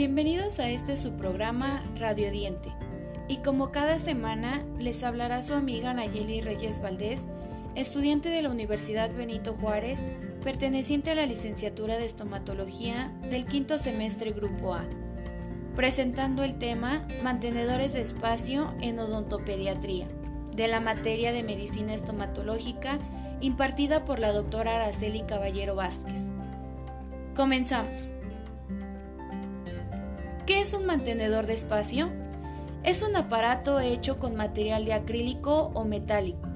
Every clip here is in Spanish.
Bienvenidos a este su programa Radio Diente. Y como cada semana les hablará su amiga Nayeli Reyes Valdés, estudiante de la Universidad Benito Juárez, perteneciente a la licenciatura de estomatología del quinto semestre Grupo A, presentando el tema Mantenedores de espacio en odontopediatría, de la materia de medicina estomatológica impartida por la doctora Araceli Caballero Vázquez. Comenzamos. ¿Qué es un mantenedor de espacio? Es un aparato hecho con material de acrílico o metálico.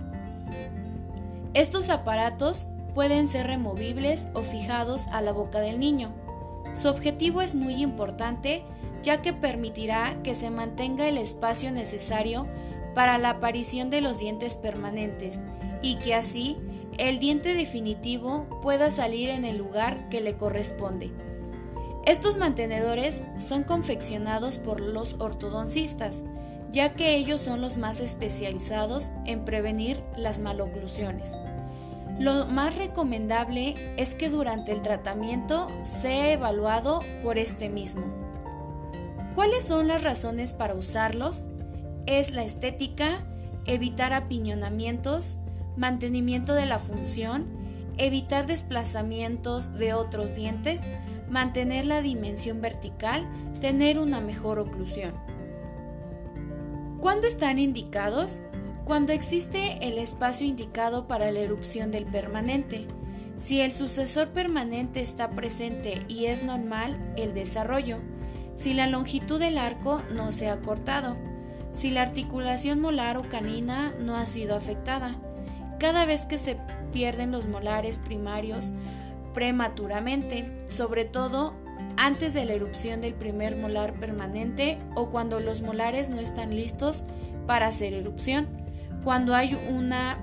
Estos aparatos pueden ser removibles o fijados a la boca del niño. Su objetivo es muy importante ya que permitirá que se mantenga el espacio necesario para la aparición de los dientes permanentes y que así el diente definitivo pueda salir en el lugar que le corresponde. Estos mantenedores son confeccionados por los ortodoncistas, ya que ellos son los más especializados en prevenir las maloclusiones. Lo más recomendable es que durante el tratamiento sea evaluado por este mismo. ¿Cuáles son las razones para usarlos? Es la estética, evitar apiñonamientos, mantenimiento de la función, evitar desplazamientos de otros dientes, mantener la dimensión vertical, tener una mejor oclusión. ¿Cuándo están indicados? Cuando existe el espacio indicado para la erupción del permanente. Si el sucesor permanente está presente y es normal el desarrollo. Si la longitud del arco no se ha cortado. Si la articulación molar o canina no ha sido afectada. Cada vez que se pierden los molares primarios prematuramente, sobre todo antes de la erupción del primer molar permanente o cuando los molares no están listos para hacer erupción, cuando hay una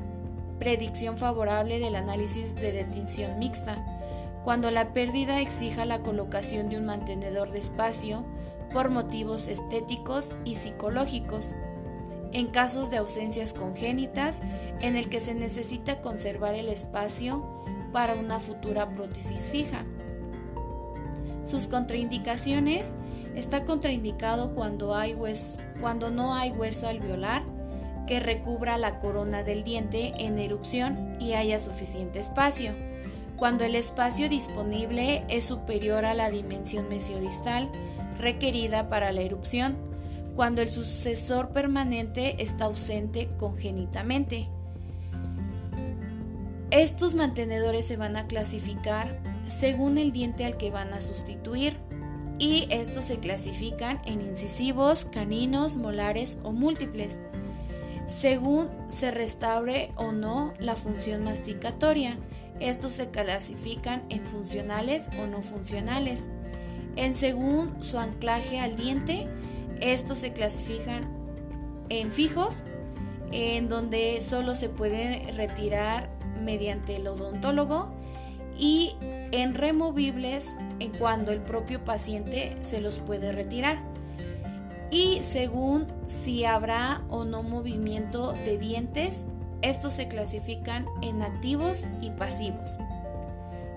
predicción favorable del análisis de detinción mixta, cuando la pérdida exija la colocación de un mantenedor de espacio por motivos estéticos y psicológicos, en casos de ausencias congénitas en el que se necesita conservar el espacio para una futura prótesis fija. Sus contraindicaciones está contraindicado cuando, hay cuando no hay hueso alveolar que recubra la corona del diente en erupción y haya suficiente espacio. Cuando el espacio disponible es superior a la dimensión mesiodistal requerida para la erupción. Cuando el sucesor permanente está ausente congénitamente estos mantenedores se van a clasificar según el diente al que van a sustituir y estos se clasifican en incisivos, caninos, molares o múltiples, según se restaure o no la función masticatoria. Estos se clasifican en funcionales o no funcionales. En según su anclaje al diente, estos se clasifican en fijos, en donde solo se puede retirar mediante el odontólogo y en removibles en cuando el propio paciente se los puede retirar y según si habrá o no movimiento de dientes, estos se clasifican en activos y pasivos.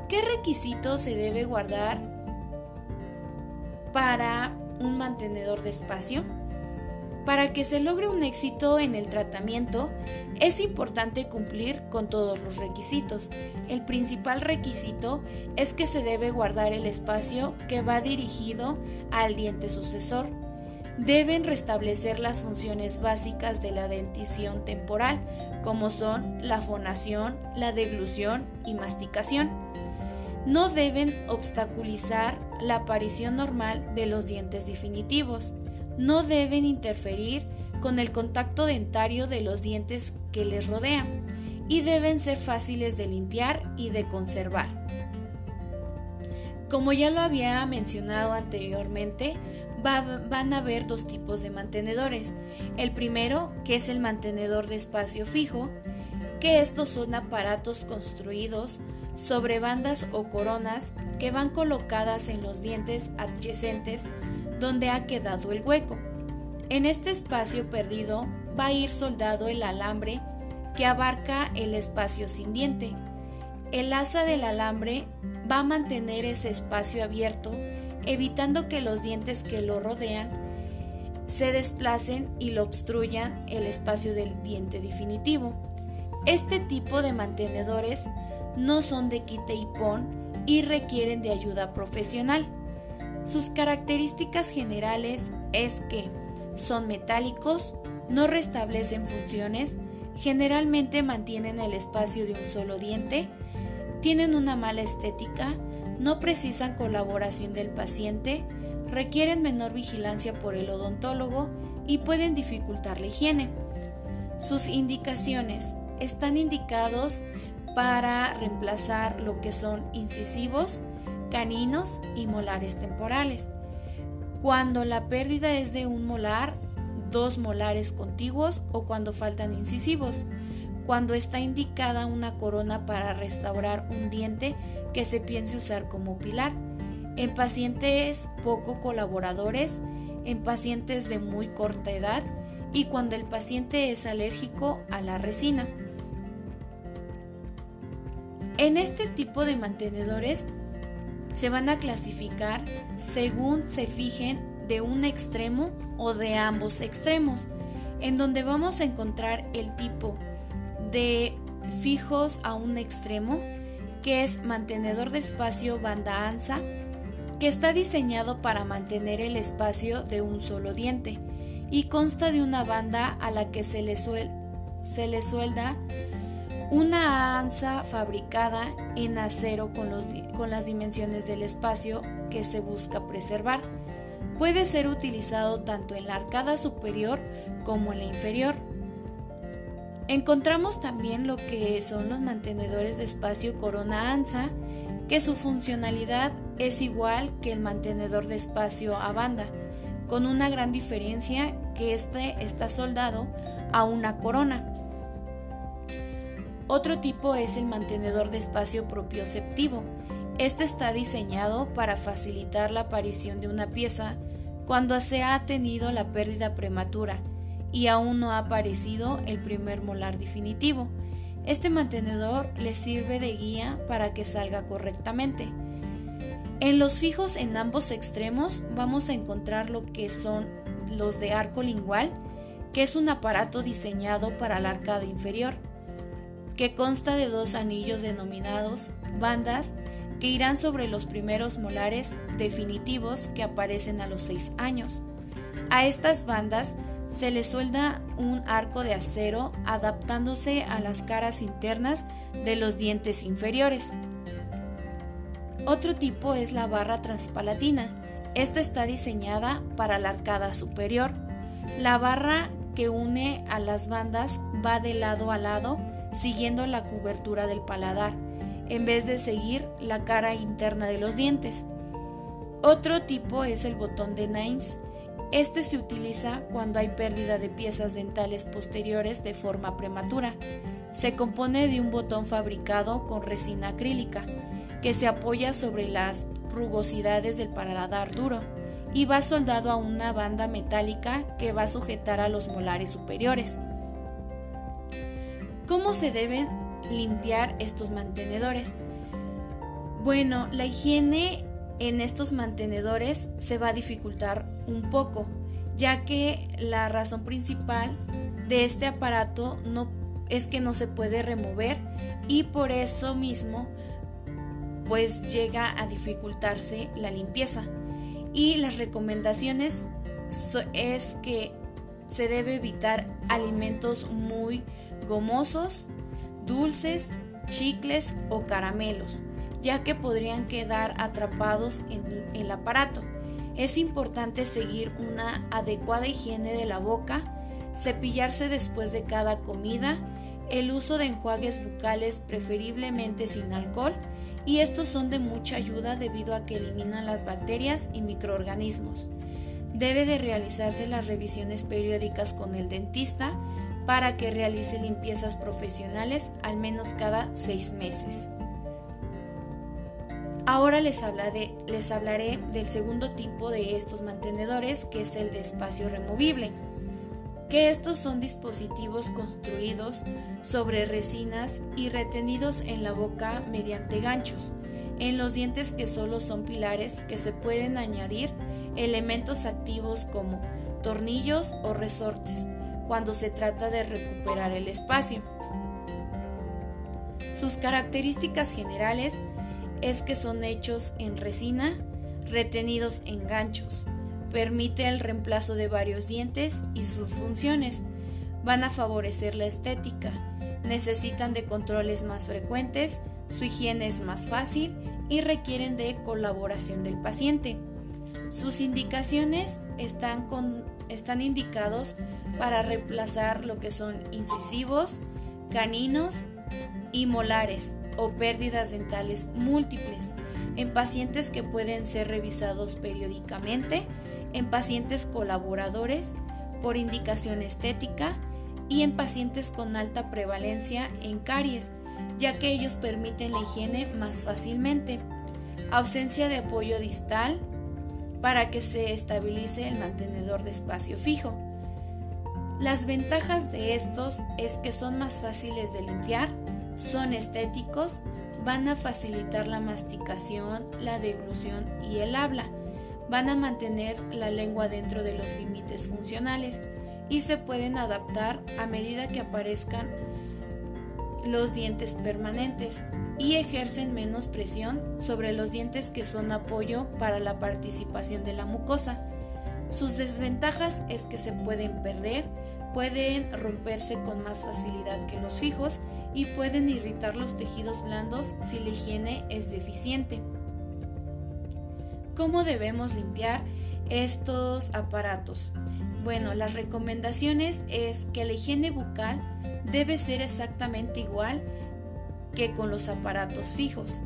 ¿Qué requisitos se debe guardar para un mantenedor de espacio? Para que se logre un éxito en el tratamiento, es importante cumplir con todos los requisitos. El principal requisito es que se debe guardar el espacio que va dirigido al diente sucesor. Deben restablecer las funciones básicas de la dentición temporal, como son la fonación, la deglución y masticación. No deben obstaculizar la aparición normal de los dientes definitivos no deben interferir con el contacto dentario de los dientes que les rodean y deben ser fáciles de limpiar y de conservar. Como ya lo había mencionado anteriormente, van a haber dos tipos de mantenedores. El primero, que es el mantenedor de espacio fijo, que estos son aparatos construidos sobre bandas o coronas que van colocadas en los dientes adyacentes donde ha quedado el hueco. En este espacio perdido va a ir soldado el alambre que abarca el espacio sin diente. El asa del alambre va a mantener ese espacio abierto evitando que los dientes que lo rodean se desplacen y lo obstruyan el espacio del diente definitivo. Este tipo de mantenedores no son de quite y pon y requieren de ayuda profesional. Sus características generales es que son metálicos, no restablecen funciones, generalmente mantienen el espacio de un solo diente, tienen una mala estética, no precisan colaboración del paciente, requieren menor vigilancia por el odontólogo y pueden dificultar la higiene. Sus indicaciones están indicados para reemplazar lo que son incisivos, caninos y molares temporales. Cuando la pérdida es de un molar, dos molares contiguos o cuando faltan incisivos. Cuando está indicada una corona para restaurar un diente que se piense usar como pilar. En pacientes poco colaboradores, en pacientes de muy corta edad y cuando el paciente es alérgico a la resina. En este tipo de mantenedores se van a clasificar según se fijen de un extremo o de ambos extremos, en donde vamos a encontrar el tipo de fijos a un extremo, que es mantenedor de espacio banda ancha, que está diseñado para mantener el espacio de un solo diente y consta de una banda a la que se le, se le suelda una anza fabricada en acero con, con las dimensiones del espacio que se busca preservar. Puede ser utilizado tanto en la arcada superior como en la inferior. Encontramos también lo que son los mantenedores de espacio corona anza, que su funcionalidad es igual que el mantenedor de espacio a banda, con una gran diferencia que este está soldado a una corona. Otro tipo es el mantenedor de espacio propioceptivo. Este está diseñado para facilitar la aparición de una pieza cuando se ha tenido la pérdida prematura y aún no ha aparecido el primer molar definitivo. Este mantenedor le sirve de guía para que salga correctamente. En los fijos en ambos extremos vamos a encontrar lo que son los de arco lingual, que es un aparato diseñado para la arcada inferior que consta de dos anillos denominados bandas que irán sobre los primeros molares definitivos que aparecen a los 6 años. A estas bandas se les suelda un arco de acero adaptándose a las caras internas de los dientes inferiores. Otro tipo es la barra transpalatina. Esta está diseñada para la arcada superior. La barra que une a las bandas va de lado a lado siguiendo la cobertura del paladar, en vez de seguir la cara interna de los dientes. Otro tipo es el botón de Nines. Este se utiliza cuando hay pérdida de piezas dentales posteriores de forma prematura. Se compone de un botón fabricado con resina acrílica, que se apoya sobre las rugosidades del paladar duro y va soldado a una banda metálica que va a sujetar a los molares superiores. ¿Cómo se deben limpiar estos mantenedores? Bueno, la higiene en estos mantenedores se va a dificultar un poco, ya que la razón principal de este aparato no es que no se puede remover y por eso mismo pues llega a dificultarse la limpieza. Y las recomendaciones es que se debe evitar alimentos muy gomosos, dulces, chicles o caramelos, ya que podrían quedar atrapados en el aparato. Es importante seguir una adecuada higiene de la boca, cepillarse después de cada comida, el uso de enjuagues bucales preferiblemente sin alcohol y estos son de mucha ayuda debido a que eliminan las bacterias y microorganismos. Debe de realizarse las revisiones periódicas con el dentista para que realice limpiezas profesionales al menos cada seis meses. Ahora les hablaré, les hablaré del segundo tipo de estos mantenedores, que es el de espacio removible, que estos son dispositivos construidos sobre resinas y retenidos en la boca mediante ganchos. en los dientes que solo son pilares que se pueden añadir elementos activos como tornillos o resortes cuando se trata de recuperar el espacio. Sus características generales es que son hechos en resina, retenidos en ganchos, permite el reemplazo de varios dientes y sus funciones, van a favorecer la estética, necesitan de controles más frecuentes, su higiene es más fácil y requieren de colaboración del paciente. Sus indicaciones están, están indicados para reemplazar lo que son incisivos, caninos y molares o pérdidas dentales múltiples en pacientes que pueden ser revisados periódicamente, en pacientes colaboradores por indicación estética y en pacientes con alta prevalencia en caries, ya que ellos permiten la higiene más fácilmente. Ausencia de apoyo distal para que se estabilice el mantenedor de espacio fijo. Las ventajas de estos es que son más fáciles de limpiar, son estéticos, van a facilitar la masticación, la deglución y el habla, van a mantener la lengua dentro de los límites funcionales y se pueden adaptar a medida que aparezcan los dientes permanentes y ejercen menos presión sobre los dientes que son apoyo para la participación de la mucosa. Sus desventajas es que se pueden perder, pueden romperse con más facilidad que los fijos y pueden irritar los tejidos blandos si la higiene es deficiente. ¿Cómo debemos limpiar estos aparatos? Bueno, las recomendaciones es que la higiene bucal debe ser exactamente igual que con los aparatos fijos.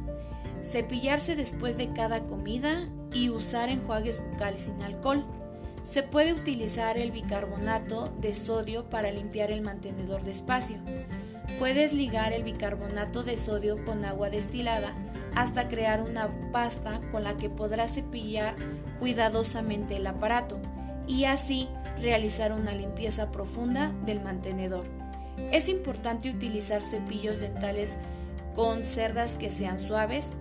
Cepillarse después de cada comida y usar enjuagues bucales sin alcohol. Se puede utilizar el bicarbonato de sodio para limpiar el mantenedor de espacio. Puedes ligar el bicarbonato de sodio con agua destilada hasta crear una pasta con la que podrás cepillar cuidadosamente el aparato y así realizar una limpieza profunda del mantenedor. Es importante utilizar cepillos dentales con cerdas que sean suaves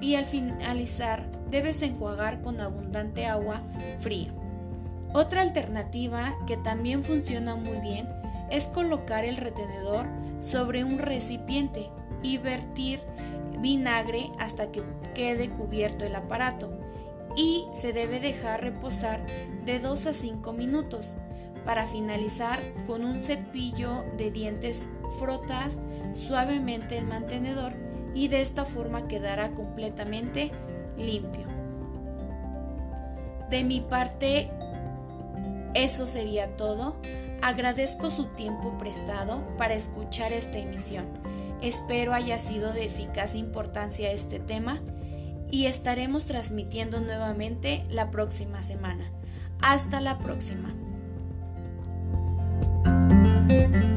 y al finalizar debes enjuagar con abundante agua fría. Otra alternativa que también funciona muy bien es colocar el retenedor sobre un recipiente y vertir vinagre hasta que quede cubierto el aparato y se debe dejar reposar de 2 a 5 minutos. Para finalizar, con un cepillo de dientes frotas suavemente el mantenedor y de esta forma quedará completamente limpio. De mi parte, eso sería todo. Agradezco su tiempo prestado para escuchar esta emisión. Espero haya sido de eficaz importancia este tema y estaremos transmitiendo nuevamente la próxima semana. Hasta la próxima. Thank you.